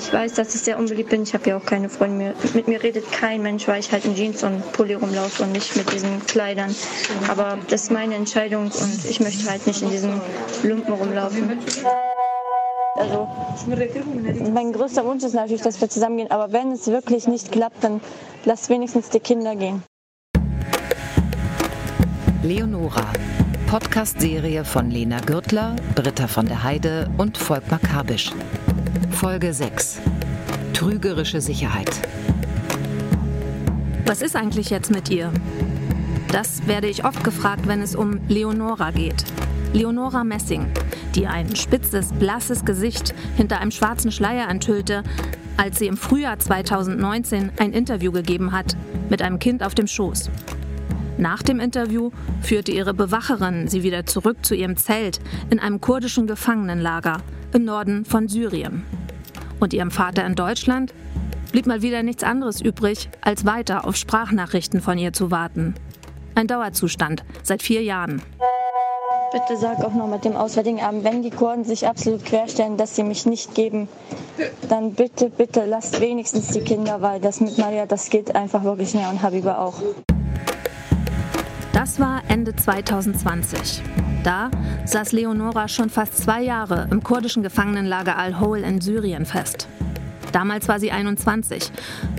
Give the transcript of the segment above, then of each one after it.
Ich weiß, dass ich sehr unbeliebt bin. Ich habe ja auch keine Freunde mehr. Mit mir redet kein Mensch, weil ich halt in Jeans und Pulli rumlaufe und nicht mit diesen Kleidern. Aber das ist meine Entscheidung und ich möchte halt nicht in diesen Lumpen rumlaufen. Also, mein größter Wunsch ist natürlich, dass wir zusammengehen. Aber wenn es wirklich nicht klappt, dann lass wenigstens die Kinder gehen. Leonora. Podcast-Serie von Lena Gürtler, Britta von der Heide und Volkmar Kabisch. Folge 6. Trügerische Sicherheit. Was ist eigentlich jetzt mit ihr? Das werde ich oft gefragt, wenn es um Leonora geht. Leonora Messing, die ein spitzes, blasses Gesicht hinter einem schwarzen Schleier enthüllte, als sie im Frühjahr 2019 ein Interview gegeben hat mit einem Kind auf dem Schoß. Nach dem Interview führte ihre Bewacherin sie wieder zurück zu ihrem Zelt in einem kurdischen Gefangenenlager im Norden von Syrien. Und ihrem Vater in Deutschland blieb mal wieder nichts anderes übrig, als weiter auf Sprachnachrichten von ihr zu warten. Ein Dauerzustand seit vier Jahren. Bitte sag auch noch mit dem Auswärtigen Amt, wenn die Kurden sich absolut querstellen, dass sie mich nicht geben, dann bitte, bitte lasst wenigstens die Kinder, weil das mit Maria, das geht einfach wirklich näher und Habiba auch. Das war Ende 2020. Da saß Leonora schon fast zwei Jahre im kurdischen Gefangenenlager Al-Hol in Syrien fest. Damals war sie 21.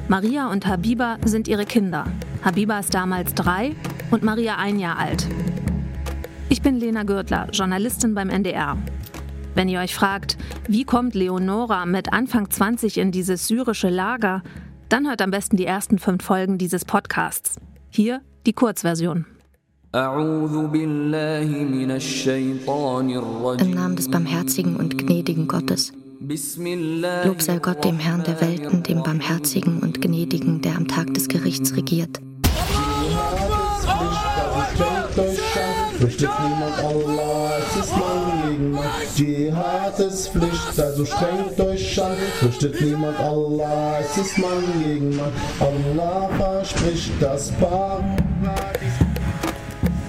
Maria und Habiba sind ihre Kinder. Habiba ist damals drei und Maria ein Jahr alt. Ich bin Lena Gürtler, Journalistin beim NDR. Wenn ihr euch fragt, wie kommt Leonora mit Anfang 20 in dieses syrische Lager, dann hört am besten die ersten fünf Folgen dieses Podcasts. Hier die Kurzversion. Im Namen des barmherzigen und gnädigen Gottes. Lob sei Gott, dem Herrn der Welten, dem barmherzigen und gnädigen, der am Tag des Gerichts regiert. Fürchtet niemand Allah, es ist mein gegen Mann. Dschihad ist Pflicht, also strengt euch an. Fürchtet niemand Allah, es ist mein gegen Mann. Allah verspricht das Paradies.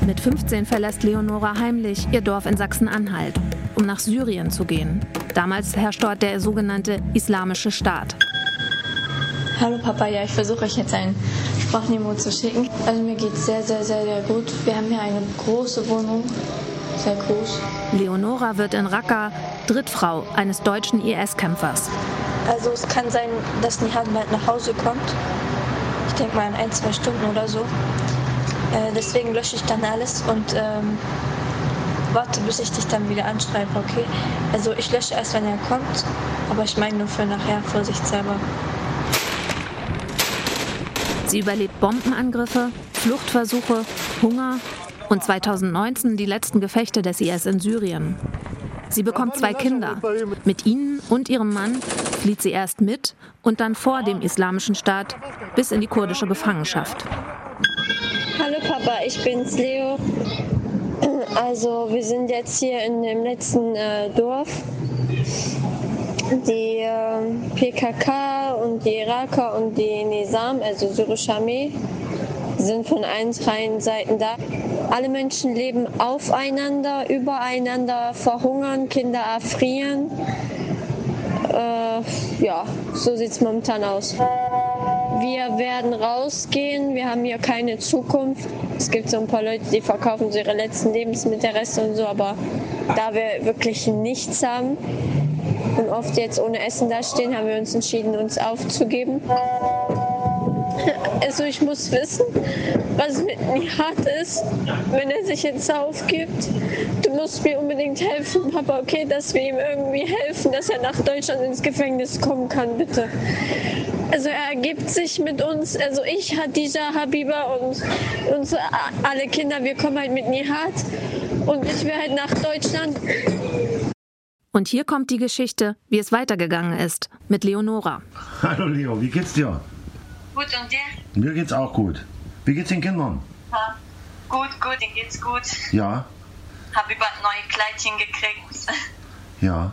Mit 15 verlässt Leonora heimlich ihr Dorf in Sachsen-Anhalt, um nach Syrien zu gehen. Damals herrscht dort der sogenannte Islamische Staat. Hallo Papa, ja, ich versuche euch jetzt ein Sprachnemo zu schicken. Also mir geht es sehr, sehr, sehr, sehr gut. Wir haben hier eine große Wohnung, sehr groß. Leonora wird in Raqqa Drittfrau eines deutschen IS-Kämpfers. Also es kann sein, dass Nihad bald nach Hause kommt. Ich denke mal in ein, zwei Stunden oder so. Äh, deswegen lösche ich dann alles und ähm, warte, bis ich dich dann wieder anschreibe, okay? Also ich lösche erst, wenn er kommt, aber ich meine nur für nachher, vorsichtshalber. Sie überlebt Bombenangriffe, Fluchtversuche, Hunger und 2019 die letzten Gefechte des IS in Syrien. Sie bekommt zwei Kinder. Mit ihnen und ihrem Mann flieht sie erst mit und dann vor dem Islamischen Staat bis in die kurdische Gefangenschaft. Hallo Papa, ich bin's Leo. Also wir sind jetzt hier in dem letzten äh, Dorf. Die äh, PKK und die Iraker und die Nizam, also syrische Armee, sind von allen dreien Seiten da. Alle Menschen leben aufeinander, übereinander, verhungern, Kinder erfrieren. Äh, ja, so sieht es momentan aus. Wir werden rausgehen, wir haben hier keine Zukunft. Es gibt so ein paar Leute, die verkaufen so ihre letzten Lebensmittelreste und so, aber da wir wirklich nichts haben und oft jetzt ohne Essen dastehen, haben wir uns entschieden, uns aufzugeben. Also ich muss wissen, was mit Nihat ist, wenn er sich jetzt aufgibt. Du musst mir unbedingt helfen, Papa, okay, dass wir ihm irgendwie helfen, dass er nach Deutschland ins Gefängnis kommen kann, bitte. Also er ergibt sich mit uns, also ich, Hadija, Habiba und unsere alle Kinder, wir kommen halt mit Nihat und ich will halt nach Deutschland. Und hier kommt die Geschichte, wie es weitergegangen ist mit Leonora. Hallo Leo, wie geht's dir? Gut, und dir? Mir geht's auch gut. Wie geht's den Kindern? Ja. Gut, gut, denen geht's gut. Ja, Hab über neue Kleidchen gekriegt. ja.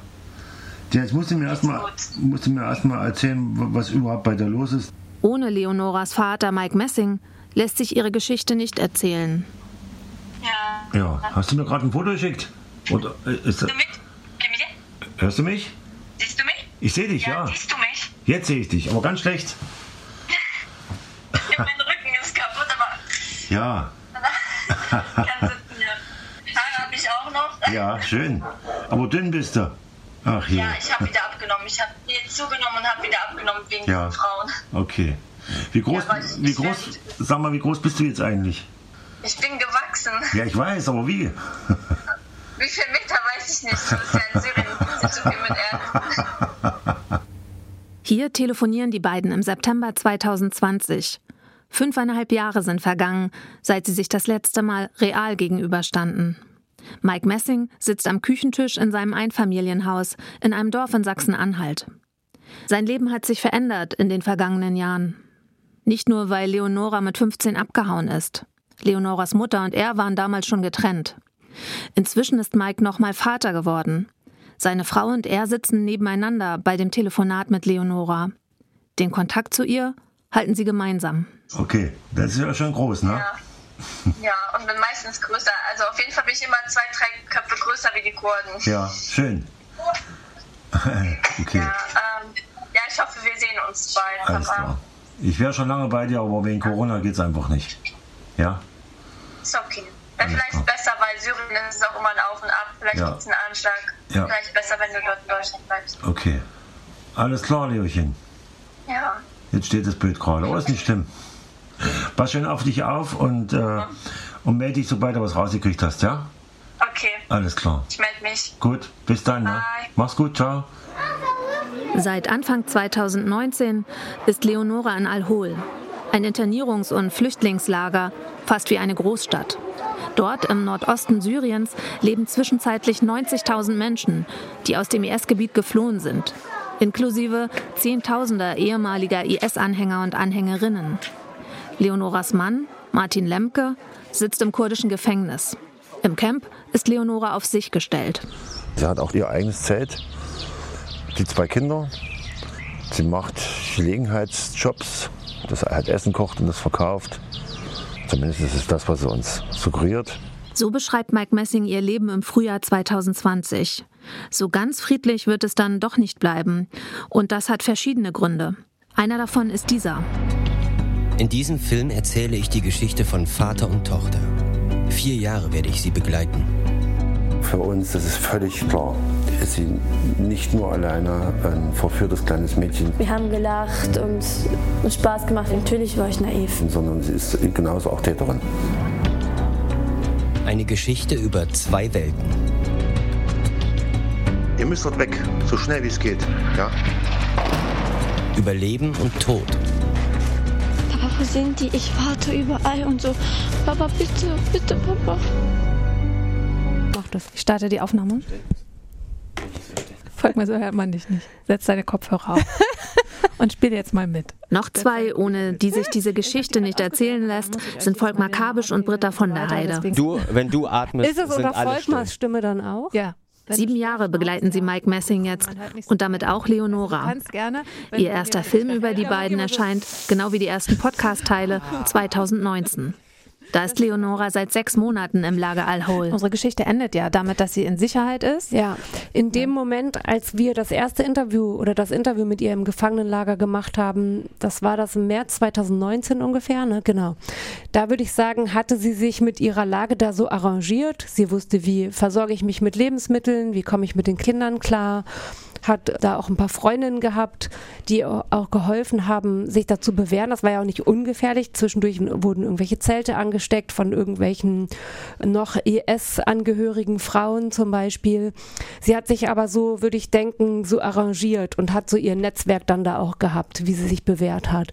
Jetzt musst du mir erstmal musst du mir erstmal erzählen, was überhaupt bei dir los ist. Ohne Leonoras Vater Mike Messing lässt sich ihre Geschichte nicht erzählen. Ja. Ja, hast du mir gerade ein Foto geschickt? Oder äh, ist, dir? hörst du mich? Siehst du mich? Ich sehe dich, ja. Siehst du mich? Jetzt sehe ich dich, aber ganz schlecht. mein Rücken ist kaputt, aber Ja, kann sitzen, ja. Haare habe ich auch noch. ja, schön. Aber dünn bist du. Ach je. Ja, ich habe wieder abgenommen. Ich habe jetzt zugenommen und habe wieder abgenommen wegen Ja. diesen Frauen. Okay. Wie groß, Ja, ich- wie ich groß, werd- sag mal, wie groß bist du jetzt eigentlich? Ich bin gewachsen. Ja, ich weiß, aber wie? Wie viel Meter weiß ich nicht. Das ist ja in Syrien nicht so viel mit Erde. Hier telefonieren die beiden im September 2020. Fünfeinhalb Jahre sind vergangen, seit sie sich das letzte Mal real gegenüberstanden. Mike Messing sitzt am Küchentisch in seinem Einfamilienhaus in einem Dorf in Sachsen-Anhalt. Sein Leben hat sich verändert in den vergangenen Jahren. Nicht nur, weil Leonora mit 15 abgehauen ist. Leonoras Mutter und er waren damals schon getrennt. Inzwischen ist Mike nochmal Vater geworden. Seine Frau und er sitzen nebeneinander bei dem Telefonat mit Leonora. Den Kontakt zu ihr halten sie gemeinsam. Okay, das ist ja schon groß, ne? Ja. Ja, und bin meistens größer. Also auf jeden Fall bin ich immer zwei, drei Köpfe größer wie die Kurden. Ja, schön. okay, Ja, ähm, ja, ich hoffe, wir sehen uns bald. alles klar. Ich wäre schon lange bei dir, aber wegen Corona geht es einfach nicht. Ja? ist okay. Wäre vielleicht klar. besser, weil Syrien ist auch immer ein Auf und Ab. Vielleicht Ja. gibt es einen Anschlag. Ja. Vielleicht besser, wenn du dort in Deutschland bleibst. Okay. Alles klar, Leochen. Ja. Jetzt steht das Bild gerade. Oh, ist nicht schlimm. Pass schön auf dich auf und, äh, und melde dich, sobald du was rausgekriegt hast, ja? Okay, Alles klar. ich melde mich. Gut, bis dann. Ne? Mach's gut, ciao. Seit Anfang 2019 ist Leonora in Al-Hol, ein Internierungs- und Flüchtlingslager, fast wie eine Großstadt. Dort im Nordosten Syriens leben zwischenzeitlich 90.000 Menschen, die aus dem IS-Gebiet geflohen sind, inklusive Zehntausender ehemaliger IS-Anhänger und Anhängerinnen. Leonoras Mann, Martin Lemke, sitzt im kurdischen Gefängnis. Im Camp ist Leonora auf sich gestellt. Sie hat auch ihr eigenes Zelt, die zwei Kinder. Sie macht Gelegenheitsjobs, das halt Essen kocht und das verkauft. Zumindest ist es das, was sie uns suggeriert. So beschreibt Mike Messing ihr Leben im Frühjahr 2020. So ganz friedlich wird es dann doch nicht bleiben. Und das hat verschiedene Gründe. Einer davon ist dieser. In diesem Film erzähle ich die Geschichte von Vater und Tochter. Vier Jahre werde ich sie begleiten. Für uns, das ist völlig klar, ist sie nicht nur alleine ein verführtes kleines Mädchen, Wir haben gelacht und Spaß gemacht. Natürlich war ich naiv. sondern sie ist genauso auch Täterin. Eine Geschichte über zwei Welten. Ihr müsst dort weg, so schnell wie es geht. Ja? Über Leben und Tod. Wo sind die? Ich warte überall und so. Papa, bitte, bitte, Papa. Mach das. Ich starte die Aufnahme. Folg mir, so hört man dich nicht. Setz deine Kopfhörer auf und spiel jetzt mal mit. Noch zwei, ohne die sich diese Geschichte nicht erzählen lässt, sind Volkmar Kabisch und Britta von der Heide. Du, wenn du atmest, Ist es sind still. Volkmars Stimme dann auch? Ja. Sieben Jahre begleiten sie Mike Messing jetzt und damit auch Leonora. Ihr erster Film über die beiden erscheint, genau wie die ersten Podcast-Teile, 2019. Da ist Leonora seit sechs Monaten im Lager Al-Hol. Unsere Geschichte endet ja damit, dass sie in Sicherheit ist. Ja, in dem Moment, als wir das erste Interview oder das Interview mit ihr im Gefangenenlager gemacht haben, das war das im März 2019 ungefähr, ne? Genau. Da würde ich sagen, hatte sie sich mit ihrer Lage da so arrangiert. Sie wusste, wie versorge ich mich mit Lebensmitteln, wie komme ich mit den Kindern klar hat da auch ein paar Freundinnen gehabt, die auch geholfen haben, sich dazu bewähren. Das war ja auch nicht ungefährlich. Zwischendurch wurden irgendwelche Zelte angesteckt von irgendwelchen noch IS-angehörigen Frauen zum Beispiel. Sie hat sich aber so, würde ich denken, so arrangiert und hat so ihr Netzwerk dann da auch gehabt, wie sie sich bewährt hat.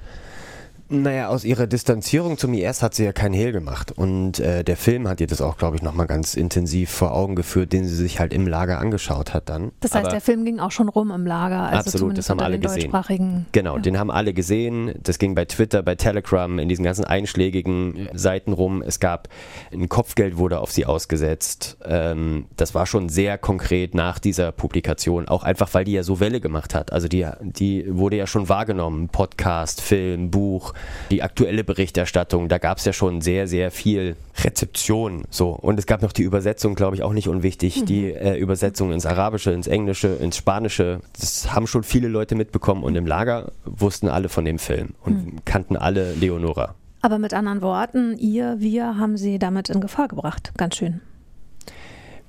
Naja, aus ihrer Distanzierung zum IS hat sie ja kein Hehl gemacht. Und äh, der Film hat ihr das auch, glaube ich, nochmal ganz intensiv vor Augen geführt, den sie sich halt im Lager angeschaut hat dann. Das heißt, Aber der Film ging auch schon rum im Lager. Also absolut, zumindest das haben alle den gesehen. deutschsprachigen. Genau, Ja. den haben alle gesehen. Das ging bei Twitter, bei Telegram, in diesen ganzen einschlägigen Seiten rum. Es gab ein Kopfgeld wurde auf sie ausgesetzt. Ähm, das war schon sehr konkret nach dieser Publikation, auch einfach, weil die ja so Welle gemacht hat. Also die, die wurde ja schon wahrgenommen. Podcast, Film, Buch. Die aktuelle Berichterstattung, da gab es ja schon sehr, sehr viel Rezeption. So. Und es gab noch die Übersetzung, glaube ich, auch nicht unwichtig. Mhm. Die äh, Übersetzung ins Arabische, ins Englische, ins Spanische. Das haben schon viele Leute mitbekommen und im Lager wussten alle von dem Film und mhm. kannten alle Leonora. Aber mit anderen Worten, ihr, wir haben sie damit in Gefahr gebracht. Ganz schön.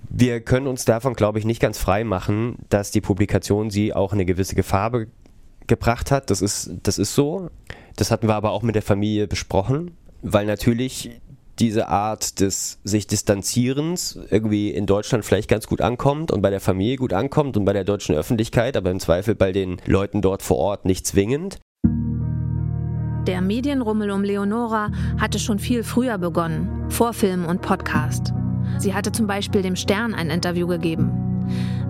Wir können uns davon, glaube ich, nicht ganz frei machen, dass die Publikation sie auch eine gewisse Gefahr gebracht hat. Das ist, das ist so. Das hatten wir aber auch mit der Familie besprochen, weil natürlich diese Art des sich Distanzierens irgendwie in Deutschland vielleicht ganz gut ankommt und bei der Familie gut ankommt und bei der deutschen Öffentlichkeit, aber im Zweifel bei den Leuten dort vor Ort nicht zwingend. Der Medienrummel um Leonora hatte schon viel früher begonnen, vor Film und Podcast. Sie hatte zum Beispiel dem Stern ein Interview gegeben.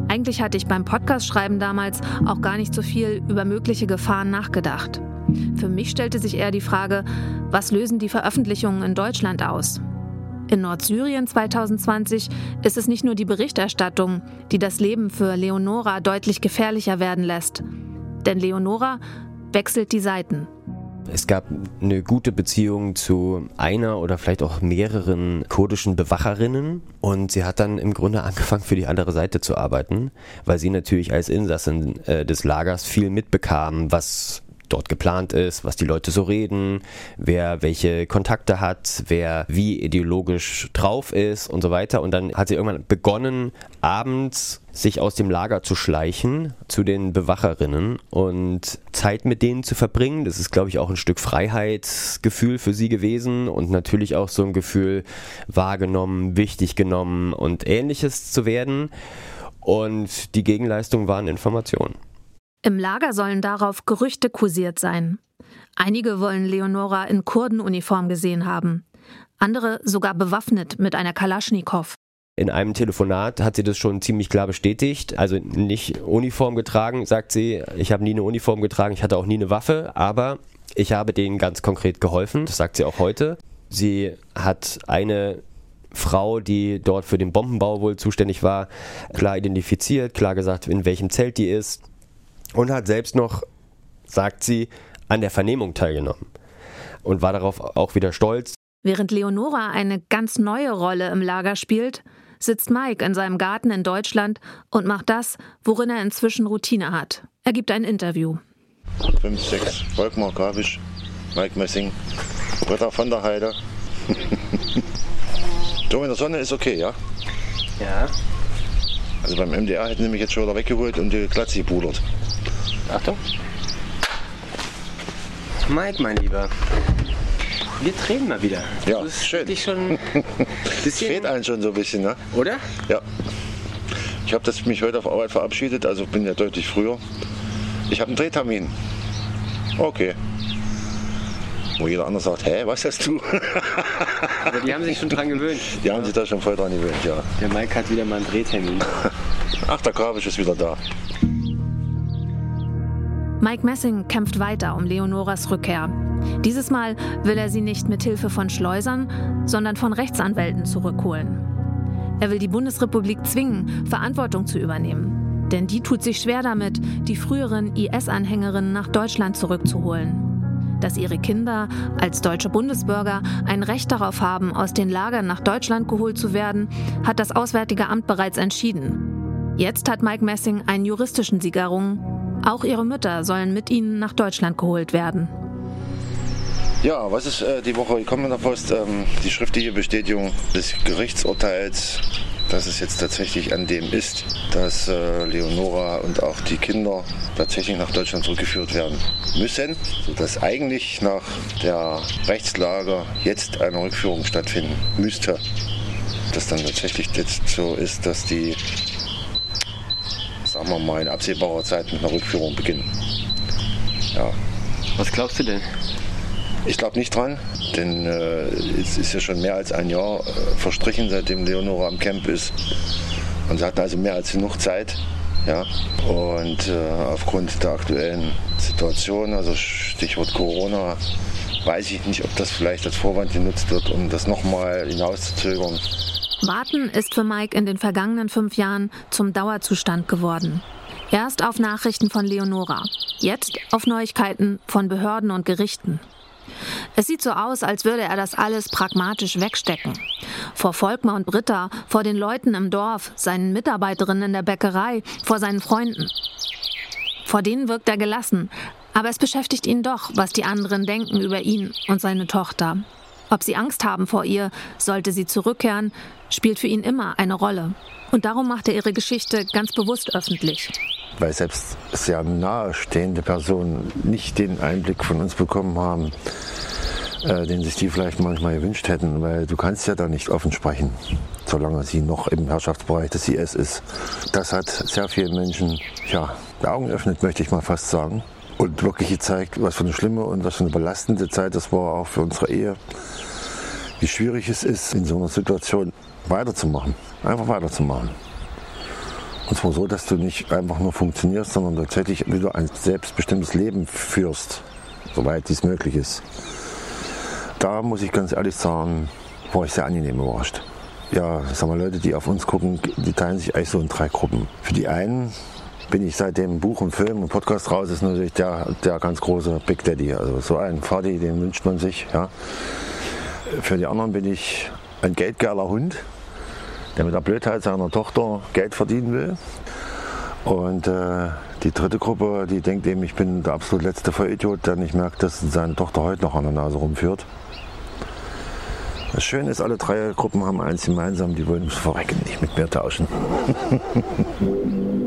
Eigentlich hatte ich beim Podcast-Schreiben damals auch gar nicht so viel über mögliche Gefahren nachgedacht. Für mich stellte sich eher die Frage, was lösen die Veröffentlichungen in Deutschland aus? In Nordsyrien 2020 ist es nicht nur die Berichterstattung, die das Leben für Leonora deutlich gefährlicher werden lässt. Denn Leonora wechselt die Seiten. Es gab eine gute Beziehung zu einer oder vielleicht auch mehreren kurdischen Bewacherinnen und sie hat dann im Grunde angefangen, für die andere Seite zu arbeiten, weil sie natürlich als Insassin äh, des Lagers viel mitbekam, was dort geplant ist, was die Leute so reden, wer welche Kontakte hat, wer wie ideologisch drauf ist und so weiter. Und dann hat sie irgendwann begonnen, abends sich aus dem Lager zu schleichen zu den Bewacherinnen und Zeit mit denen zu verbringen. Das ist, glaube ich, auch ein Stück Freiheitsgefühl für sie gewesen und natürlich auch so ein Gefühl, wahrgenommen, wichtig genommen und ähnliches zu werden. Und die Gegenleistung waren Informationen. Im Lager sollen darauf Gerüchte kursiert sein. Einige wollen Leonora in Kurdenuniform gesehen haben, andere sogar bewaffnet mit einer Kalaschnikow. In einem Telefonat hat sie das schon ziemlich klar bestätigt. Also nicht Uniform getragen, sagt sie. Ich habe nie eine Uniform getragen, ich hatte auch nie eine Waffe, aber ich habe denen ganz konkret geholfen. Das sagt sie auch heute. Sie hat eine Frau, die dort für den Bombenbau wohl zuständig war, klar identifiziert, klar gesagt, in welchem Zelt die ist und hat selbst noch, sagt sie, an der Vernehmung teilgenommen und war darauf auch wieder stolz. Während Leonora eine ganz neue Rolle im Lager spielt, sitzt Mike in seinem Garten in Deutschland und macht das, worin er inzwischen Routine hat. Er gibt ein Interview. 5, 6, Volkmar Gravisch, Mike Messing, Britta von der Heide. so in der Sonne ist okay, ja? Ja. Also beim MDR hätten sie mich jetzt schon wieder weggeholt und die Glatze gepudert. Achtung. Mike, mein Lieber. Wir drehen mal wieder. Ja, das ist schön. Dich schon das fehlt einem schon so ein bisschen, ne? Oder? Ja. Ich habe mich heute auf Arbeit verabschiedet, also bin ja deutlich früher. Ich habe einen Drehtermin. Okay. Wo jeder andere sagt, hä, was hast du? Aber die haben sich schon dran gewöhnt. Die haben sich da schon voll dran gewöhnt, ja. Der Mike hat wieder mal einen Drehtermin. Ach, der Grabisch ist wieder da. Mike Messing kämpft weiter um Leonoras Rückkehr. Dieses Mal will er sie nicht mit Hilfe von Schleusern, sondern von Rechtsanwälten zurückholen. Er will die Bundesrepublik zwingen, Verantwortung zu übernehmen. Denn die tut sich schwer damit, die früheren IS-Anhängerinnen nach Deutschland zurückzuholen. Dass ihre Kinder als deutsche Bundesbürger ein Recht darauf haben, aus den Lagern nach Deutschland geholt zu werden, hat das Auswärtige Amt bereits entschieden. Jetzt hat Mike Messing einen juristischen Sieg errungen auch ihre Mütter sollen mit ihnen nach Deutschland geholt werden. Ja, was ist äh, die Woche gekommen in der Post? Ähm, die schriftliche Bestätigung des Gerichtsurteils, dass es jetzt tatsächlich an dem ist, dass äh, Leonora und auch die Kinder tatsächlich nach Deutschland zurückgeführt werden müssen, sodass eigentlich nach der Rechtslage jetzt eine Rückführung stattfinden müsste. Dass dann tatsächlich jetzt so ist, dass die sagen wir mal, in absehbarer Zeit mit einer Rückführung beginnen. Ja. Was glaubst du denn? Ich glaube nicht dran, denn äh, es ist ja schon mehr als ein Jahr äh, verstrichen, seitdem Leonora am Camp ist. Und sie hatten also mehr als genug Zeit. Ja? Und äh, aufgrund der aktuellen Situation, also Stichwort Corona, weiß ich nicht, ob das vielleicht als Vorwand genutzt wird, um das nochmal hinauszuzögern. Warten ist für Mike in den vergangenen fünf Jahren zum Dauerzustand geworden. Erst auf Nachrichten von Leonora, jetzt auf Neuigkeiten von Behörden und Gerichten. Es sieht so aus, als würde er das alles pragmatisch wegstecken. Vor Volkmar und Britta, vor den Leuten im Dorf, seinen Mitarbeiterinnen in der Bäckerei, vor seinen Freunden. Vor denen wirkt er gelassen, aber es beschäftigt ihn doch, was die anderen denken über ihn und seine Tochter. Ob sie Angst haben vor ihr, sollte sie zurückkehren, spielt für ihn immer eine Rolle. Und darum macht er ihre Geschichte ganz bewusst öffentlich. Weil selbst sehr nahestehende Personen nicht den Einblick von uns bekommen haben, äh, den sich die vielleicht manchmal gewünscht hätten, weil du kannst ja da nicht offen sprechen, solange sie noch im Herrschaftsbereich des IS ist. Das hat sehr vielen Menschen ja, Augen geöffnet, möchte ich mal fast sagen. Und wirklich gezeigt, was für eine schlimme und was für eine belastende Zeit das war, auch für unsere Ehe. Wie schwierig es ist, in so einer Situation weiterzumachen. Einfach weiterzumachen. Und zwar so, dass du nicht einfach nur funktionierst, sondern tatsächlich wieder ein selbstbestimmtes Leben führst, soweit dies möglich ist. Da muss ich ganz ehrlich sagen, war ich sehr angenehm überrascht. Ja, sag mal, Leute, die auf uns gucken, die teilen sich eigentlich so in drei Gruppen. Für die einen bin ich seit dem Buch und Film und Podcast raus, ist natürlich der, der ganz große Big Daddy. Also so ein Vati, den wünscht man sich. Ja. Für die anderen bin ich ein geldgeiler Hund, der mit der Blödheit seiner Tochter Geld verdienen will. Und äh, die dritte Gruppe, die denkt eben, ich bin der absolut letzte Vollidiot, der nicht merkt, dass seine Tochter heute noch an der Nase rumführt. Das Schöne ist, alle drei Gruppen haben eins gemeinsam, die wollen verrecken, nicht mit mir tauschen.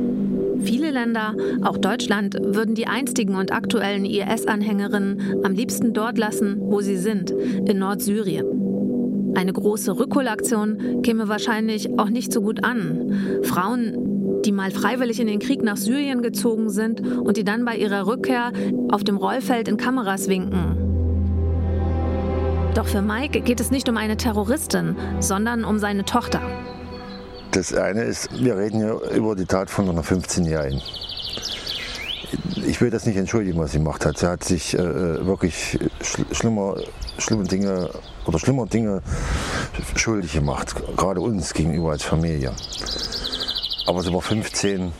Viele Länder, auch Deutschland, würden die einstigen und aktuellen IS-Anhängerinnen am liebsten dort lassen, wo sie sind, in Nordsyrien. Eine große Rückholaktion käme wahrscheinlich auch nicht so gut an. Frauen, die mal freiwillig in den Krieg nach Syrien gezogen sind und die dann bei ihrer Rückkehr auf dem Rollfeld in Kameras winken, doch für Mike geht es nicht um eine Terroristin, sondern um seine Tochter. Das eine ist, wir reden hier über die Tat von einer 15-Jährigen. Ich will das nicht entschuldigen, was sie gemacht hat. Sie hat sich äh, wirklich schl schlimmer, schlimme Dinge oder schlimmer Dinge schuldig gemacht, gerade uns gegenüber als Familie. Aber sie war 15,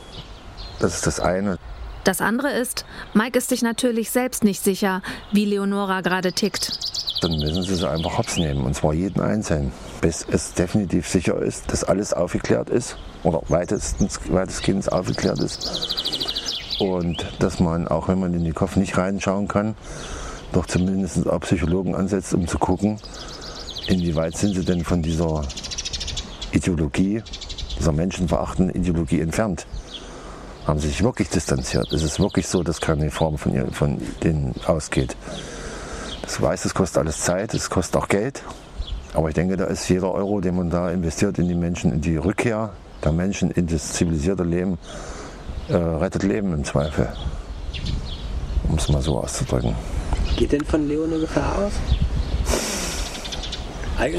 das ist das eine. Das andere ist, Mike ist sich natürlich selbst nicht sicher, wie Leonora gerade tickt dann müssen sie sie einfach hops nehmen. Und zwar jeden Einzelnen. Bis es definitiv sicher ist, dass alles aufgeklärt ist oder weitestens, weitestgehend aufgeklärt ist. Und dass man, auch wenn man in die Kopf nicht reinschauen kann, doch zumindest auch Psychologen ansetzt, um zu gucken, inwieweit sind sie denn von dieser Ideologie, dieser menschenverachtenden Ideologie entfernt. Haben sie sich wirklich distanziert? Ist es wirklich so, dass keine Form von, ihr, von denen ausgeht? Ich weiß, es kostet alles Zeit, es kostet auch Geld. Aber ich denke, da ist jeder Euro, den man da investiert in die Menschen, in die Rückkehr der Menschen in das zivilisierte Leben, äh, rettet Leben im Zweifel. Um es mal so auszudrücken. Geht denn von Leo eine Gefahr aus?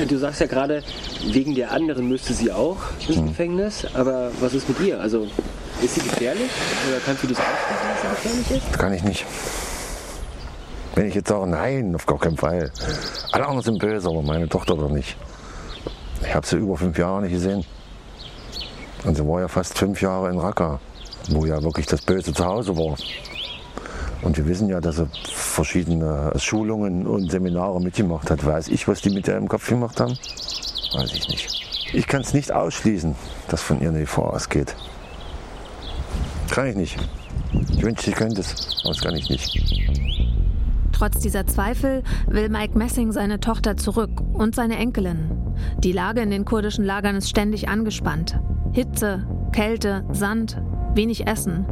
Du sagst ja gerade, wegen der anderen müsste sie auch ins hm. Gefängnis, aber was ist mit ihr? Also ist sie gefährlich? Oder kannst du das ausschließen, dass sie gefährlich ist? Kann ich nicht. Wenn ich jetzt sage, nein, auf gar keinen Fall. Alle anderen sind böse, aber meine Tochter doch nicht. Ich habe sie über fünf Jahre nicht gesehen. Und sie war ja fast fünf Jahre in Raqqa, wo ja wirklich das Böse zu Hause war. Und wir wissen ja, dass sie verschiedene Schulungen und Seminare mitgemacht hat. Weiß ich, was die mit ihr im Kopf gemacht haben? Weiß ich nicht. Ich kann es nicht ausschließen, dass von ihr eine Gefahr ausgeht. Kann ich nicht. Ich wünschte, ich könnte es, aber das kann ich nicht. Trotz dieser Zweifel will Mike Messing seine Tochter zurück und seine Enkelin. Die Lage in den kurdischen Lagern ist ständig angespannt. Hitze, Kälte, Sand, wenig Essen.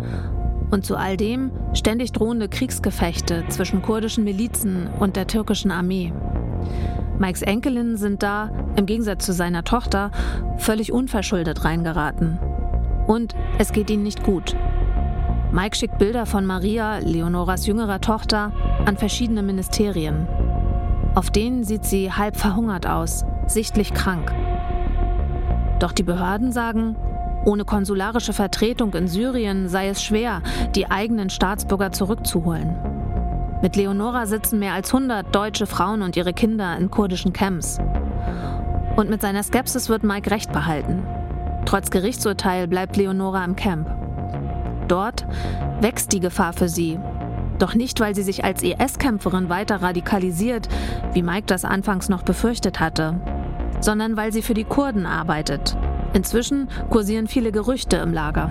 Und zu all dem ständig drohende Kriegsgefechte zwischen kurdischen Milizen und der türkischen Armee. Mikes Enkelinnen sind da, im Gegensatz zu seiner Tochter, völlig unverschuldet reingeraten. Und es geht ihnen nicht gut. Mike schickt Bilder von Maria, Leonoras jüngerer Tochter, an verschiedene Ministerien. Auf denen sieht sie halb verhungert aus, sichtlich krank. Doch die Behörden sagen, ohne konsularische Vertretung in Syrien sei es schwer, die eigenen Staatsbürger zurückzuholen. Mit Leonora sitzen mehr als 100 deutsche Frauen und ihre Kinder in kurdischen Camps. Und mit seiner Skepsis wird Mike recht behalten. Trotz Gerichtsurteil bleibt Leonora im Camp. Dort wächst die Gefahr für sie. Doch nicht, weil sie sich als IS-Kämpferin weiter radikalisiert, wie Mike das anfangs noch befürchtet hatte, sondern weil sie für die Kurden arbeitet. Inzwischen kursieren viele Gerüchte im Lager.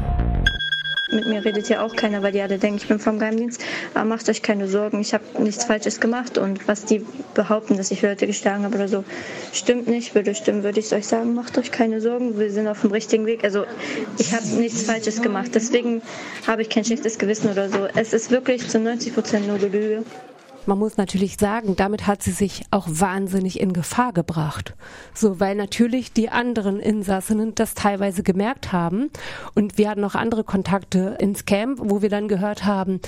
Mit mir redet ja auch keiner, weil die alle denken, ich bin vom Geheimdienst. Aber macht euch keine Sorgen, ich habe nichts Falsches gemacht. Und was die behaupten, dass ich Leute geschlagen habe oder so, stimmt nicht. Würde stimmen, würde ich es euch sagen, macht euch keine Sorgen, wir sind auf dem richtigen Weg. Also ich habe nichts Falsches gemacht. Deswegen habe ich kein schlechtes Gewissen oder so. Es ist wirklich zu 90 Prozent nur Gelüge. Man muss natürlich sagen, damit hat sie sich auch wahnsinnig in Gefahr gebracht. So, weil natürlich die anderen Insassinnen das teilweise gemerkt haben. Und wir hatten noch andere Kontakte ins Camp, wo wir dann gehört haben,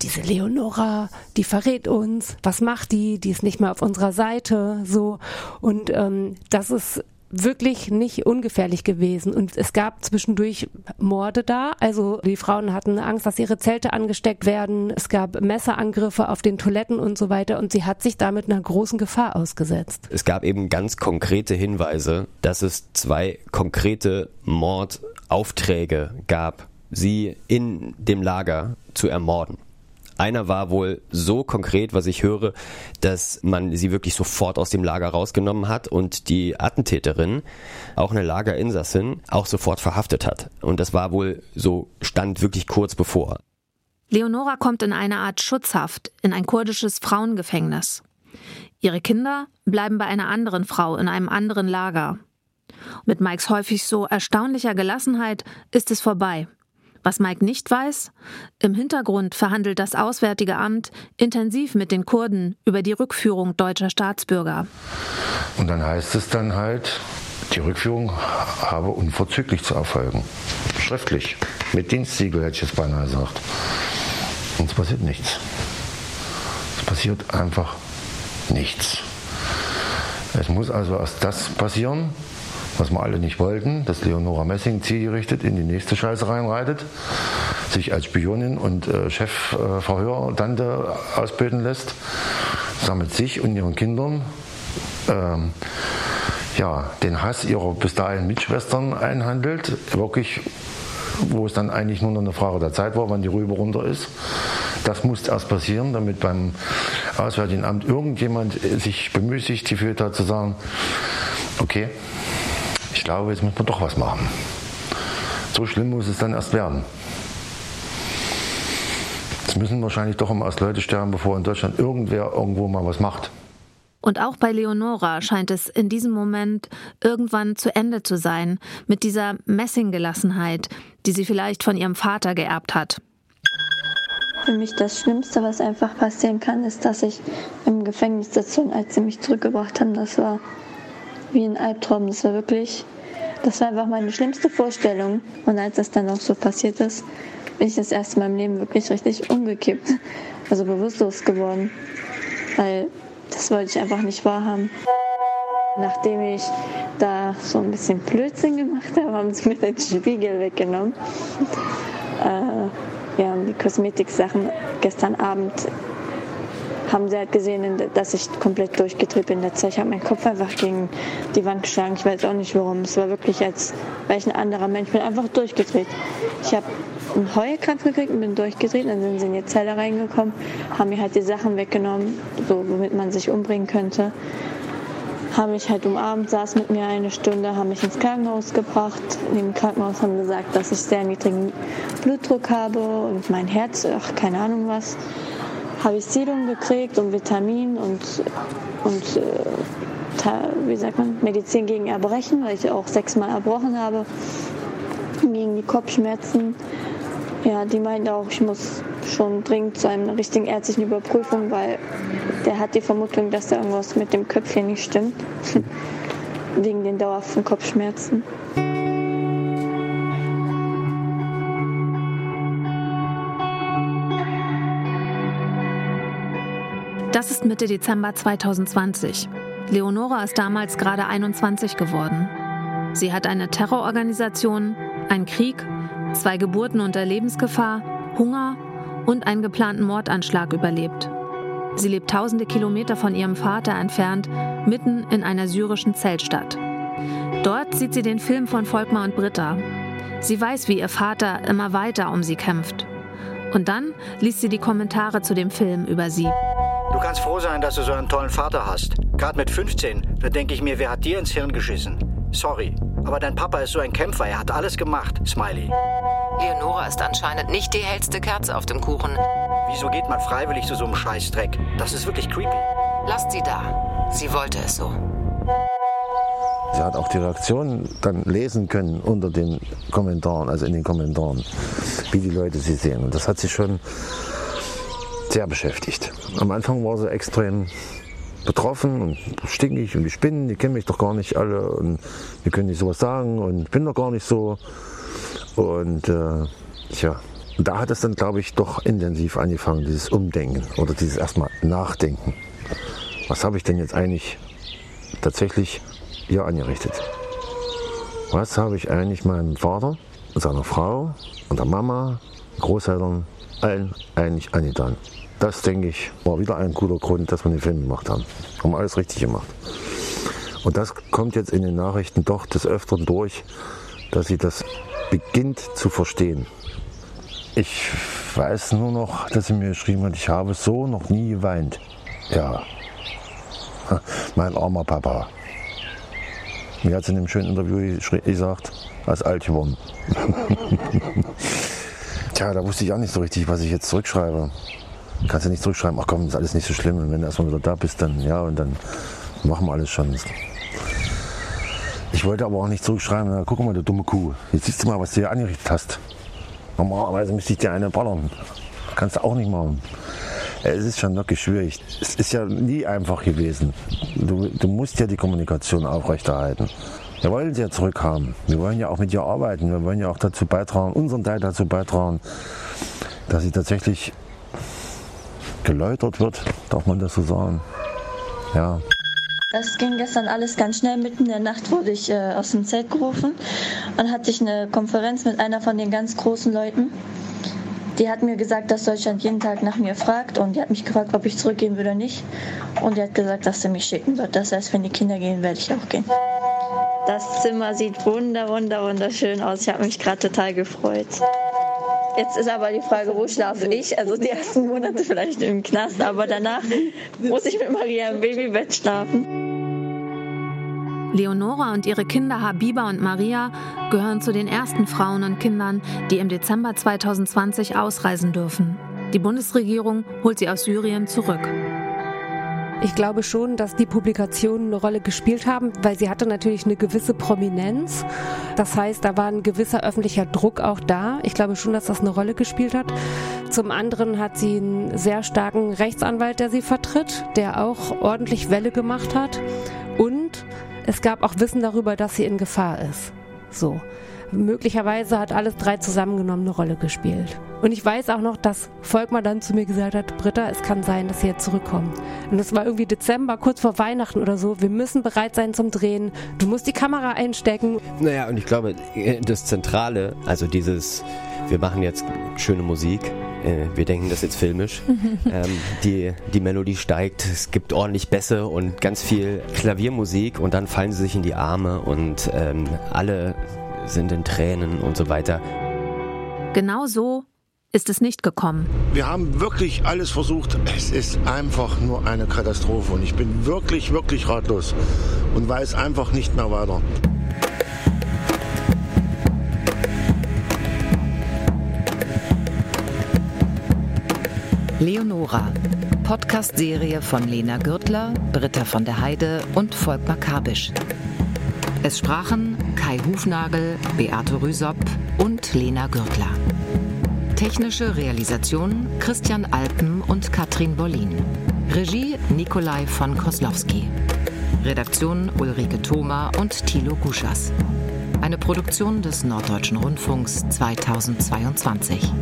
diese Leonora, die verrät uns, was macht die, die ist nicht mehr auf unserer Seite, so. Und ähm, das ist wirklich nicht ungefährlich gewesen. Und es gab zwischendurch Morde da. Also die Frauen hatten Angst, dass ihre Zelte angesteckt werden. Es gab Messerangriffe auf den Toiletten und so weiter. Und sie hat sich damit einer großen Gefahr ausgesetzt. Es gab eben ganz konkrete Hinweise, dass es zwei konkrete Mordaufträge gab, sie in dem Lager zu ermorden. Einer war wohl so konkret, was ich höre, dass man sie wirklich sofort aus dem Lager rausgenommen hat und die Attentäterin, auch eine Lagerinsassin, auch sofort verhaftet hat. Und das war wohl so, stand wirklich kurz bevor. Leonora kommt in eine Art Schutzhaft in ein kurdisches Frauengefängnis. Ihre Kinder bleiben bei einer anderen Frau in einem anderen Lager. Mit Mikes häufig so erstaunlicher Gelassenheit ist es vorbei. Was Mike nicht weiß, im Hintergrund verhandelt das Auswärtige Amt intensiv mit den Kurden über die Rückführung deutscher Staatsbürger. Und dann heißt es dann halt, die Rückführung habe unverzüglich zu erfolgen. Schriftlich. Mit Dienstsiegel hätte ich jetzt beinahe gesagt. Und es passiert nichts. Es passiert einfach nichts. Es muss also erst das passieren, was wir alle nicht wollten, dass Leonora Messing zielgerichtet in die nächste Scheiße reinreitet, sich als Spionin und äh, Chefverhörtante äh, ausbilden lässt, sammelt sich und ihren Kindern ähm, ja, den Hass ihrer bis dahin Mitschwestern einhandelt, wirklich, wo es dann eigentlich nur noch eine Frage der Zeit war, wann die Rübe runter ist. Das muss erst passieren, damit beim Auswärtigen Amt irgendjemand sich bemüßigt gefühlt hat zu sagen, okay, ich glaube, jetzt müssen wir doch was machen. So schlimm muss es dann erst werden. Jetzt müssen wahrscheinlich doch immer erst Leute sterben, bevor in Deutschland irgendwer irgendwo mal was macht. Und auch bei Leonora scheint es in diesem Moment irgendwann zu Ende zu sein, mit dieser Messinggelassenheit, die sie vielleicht von ihrem Vater geerbt hat. Für mich das Schlimmste, was einfach passieren kann, ist, dass ich im Gefängnis sitze und als sie mich zurückgebracht haben, das war wie ein Albtraum. Das war wirklich, das war einfach meine schlimmste Vorstellung. Und als das dann auch so passiert ist, bin ich das erste Mal im Leben wirklich richtig umgekippt. Also bewusstlos geworden. Weil das wollte ich einfach nicht wahrhaben. Nachdem ich da so ein bisschen Blödsinn gemacht habe, haben sie mir den Spiegel weggenommen. Äh, ja, die Kosmetiksachen gestern Abend haben sie halt gesehen, dass ich komplett durchgedreht bin. Ich habe meinen Kopf einfach gegen die Wand geschlagen. Ich weiß auch nicht warum. Es war wirklich, als wäre ich ein anderer Mensch. Ich bin einfach durchgedreht. Ich habe einen Heulkrampf gekriegt und bin durchgedreht. Dann sind sie in die Zelle reingekommen, haben mir halt die Sachen weggenommen, so, womit man sich umbringen könnte. Haben mich halt umarmt, saß mit mir eine Stunde, haben mich ins Krankenhaus gebracht. In dem Krankenhaus haben gesagt, dass ich sehr niedrigen Blutdruck habe und mein Herz, ach, keine Ahnung was habe ich Serum gekriegt und Vitamin und, und äh, wie sagt man, Medizin gegen Erbrechen, weil ich auch sechsmal erbrochen habe, gegen die Kopfschmerzen. Ja, die meinten auch, ich muss schon dringend zu einer richtigen ärztlichen Überprüfung, weil der hat die Vermutung, dass da irgendwas mit dem Köpfchen nicht stimmt, wegen den dauerhaften Kopfschmerzen. Das ist Mitte Dezember 2020. Leonora ist damals gerade 21 geworden. Sie hat eine Terrororganisation, einen Krieg, zwei Geburten unter Lebensgefahr, Hunger und einen geplanten Mordanschlag überlebt. Sie lebt tausende Kilometer von ihrem Vater entfernt, mitten in einer syrischen Zeltstadt. Dort sieht sie den Film von Volkmar und Britta. Sie weiß, wie ihr Vater immer weiter um sie kämpft. Und dann liest sie die Kommentare zu dem Film über sie. Du kannst froh sein, dass du so einen tollen Vater hast. Gerade mit 15, da denke ich mir, wer hat dir ins Hirn geschissen? Sorry, aber dein Papa ist so ein Kämpfer, er hat alles gemacht, Smiley. Leonora ist anscheinend nicht die hellste Kerze auf dem Kuchen. Wieso geht man freiwillig zu so einem Scheißdreck? Das ist wirklich creepy. Lasst sie da. Sie wollte es so. Sie hat auch die Reaktionen dann lesen können unter den Kommentaren, also in den Kommentaren, wie die Leute sie sehen. Und das hat sie schon sehr beschäftigt. Am Anfang war sie extrem betroffen und stinkig und die Spinnen, die kennen mich doch gar nicht alle und die können nicht sowas sagen und ich bin doch gar nicht so. Und äh, tja, da hat es dann, glaube ich, doch intensiv angefangen, dieses Umdenken oder dieses erstmal Nachdenken. Was habe ich denn jetzt eigentlich tatsächlich hier angerichtet? Was habe ich eigentlich meinem Vater, seiner Frau und der Mama, Großeltern, allen eigentlich angetan? Das, denke ich, war wieder ein guter Grund, dass wir den Film gemacht haben. Haben alles richtig gemacht. Und das kommt jetzt in den Nachrichten doch des Öfteren durch, dass sie das beginnt zu verstehen. Ich weiß nur noch, dass sie mir geschrieben hat, ich habe so noch nie geweint. Ja, mein armer Papa. Mir hat sie in einem schönen Interview gesagt, als alt geworden. Tja, da wusste ich auch nicht so richtig, was ich jetzt zurückschreibe. Kannst du nicht zurückschreiben, ach komm, ist alles nicht so schlimm. Und wenn du erstmal wieder da bist, dann ja, und dann machen wir alles schon. Ich wollte aber auch nicht zurückschreiben, na, guck mal, du dumme Kuh. Jetzt siehst du mal, was du hier angerichtet hast. Normalerweise müsste ich dir eine ballern. Kannst du auch nicht machen. Es ist schon wirklich schwierig. Es ist ja nie einfach gewesen. Du, du musst ja die Kommunikation aufrechterhalten. Wir wollen sie ja zurückhaben. Wir wollen ja auch mit ihr arbeiten. Wir wollen ja auch dazu beitragen, unseren Teil dazu beitragen, dass sie tatsächlich geläutert wird, darf man das so sagen. Ja. Das ging gestern alles ganz schnell. Mitten in der Nacht wurde ich äh, aus dem Zelt gerufen und hatte ich eine Konferenz mit einer von den ganz großen Leuten. Die hat mir gesagt, dass Deutschland jeden Tag nach mir fragt und die hat mich gefragt, ob ich zurückgehen würde oder nicht. Und die hat gesagt, dass sie mich schicken wird. Das heißt, wenn die Kinder gehen, werde ich auch gehen. Das Zimmer sieht wunder, wunder, wunderschön aus. Ich habe mich gerade total gefreut. Jetzt ist aber die Frage, wo schlafe ich? Also die ersten Monate vielleicht im Knast, aber danach muss ich mit Maria im Babybett schlafen. Leonora und ihre Kinder Habiba und Maria gehören zu den ersten Frauen und Kindern, die im Dezember 2020 ausreisen dürfen. Die Bundesregierung holt sie aus Syrien zurück. Ich glaube schon, dass die Publikationen eine Rolle gespielt haben, weil sie hatte natürlich eine gewisse Prominenz. Das heißt, da war ein gewisser öffentlicher Druck auch da. Ich glaube schon, dass das eine Rolle gespielt hat. Zum anderen hat sie einen sehr starken Rechtsanwalt, der sie vertritt, der auch ordentlich Welle gemacht hat. Und es gab auch Wissen darüber, dass sie in Gefahr ist. So. Möglicherweise hat alles drei zusammengenommen eine Rolle gespielt. Und ich weiß auch noch, dass Volkmar dann zu mir gesagt hat, Britta, es kann sein, dass sie jetzt zurückkommt. Und das war irgendwie Dezember, kurz vor Weihnachten oder so. Wir müssen bereit sein zum Drehen. Du musst die Kamera einstecken. Naja, und ich glaube, das Zentrale, also dieses, wir machen jetzt schöne Musik, äh, wir denken das jetzt filmisch. ähm, die, die Melodie steigt, es gibt ordentlich Bässe und ganz viel Klaviermusik und dann fallen sie sich in die Arme und ähm, alle sind in Tränen und so weiter. Genau so ist es nicht gekommen. Wir haben wirklich alles versucht. Es ist einfach nur eine Katastrophe und ich bin wirklich, wirklich ratlos und weiß einfach nicht mehr weiter. Leonora, Podcast-Serie von Lena Gürtler, Britta von der Heide und Volkmar Kabisch. Es sprachen Kai Hufnagel, Beate Rüsop und Lena Gürtler. Technische Realisation Christian Alpen und Katrin Bollin. Regie Nikolai von Koslowski. Redaktion Ulrike Thoma und Thilo Guschas. Eine Produktion des Norddeutschen Rundfunks 2022.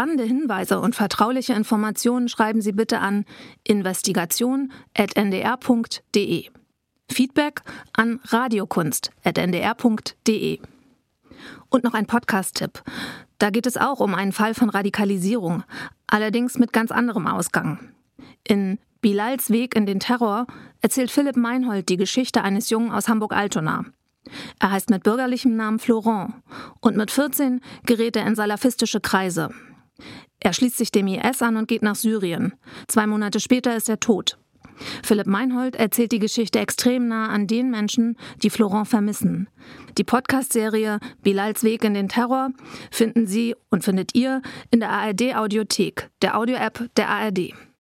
Spannende Hinweise und vertrauliche Informationen schreiben Sie bitte an investigation.ndr.de. Feedback an radiokunst.ndr.de. Und noch ein Podcast-Tipp. Da geht es auch um einen Fall von Radikalisierung, allerdings mit ganz anderem Ausgang. In Bilals Weg in den Terror erzählt Philipp Meinhold die Geschichte eines Jungen aus Hamburg-Altona. Er heißt mit bürgerlichem Namen Florent und mit 14 gerät er in salafistische Kreise. Er schließt sich dem IS an und geht nach Syrien. Zwei Monate später ist er tot. Philipp Meinhold erzählt die Geschichte extrem nah an den Menschen, die Florent vermissen. Die Podcast-Serie Bilals Weg in den Terror finden Sie und findet ihr in der ARD Audiothek, der Audio-App der ARD.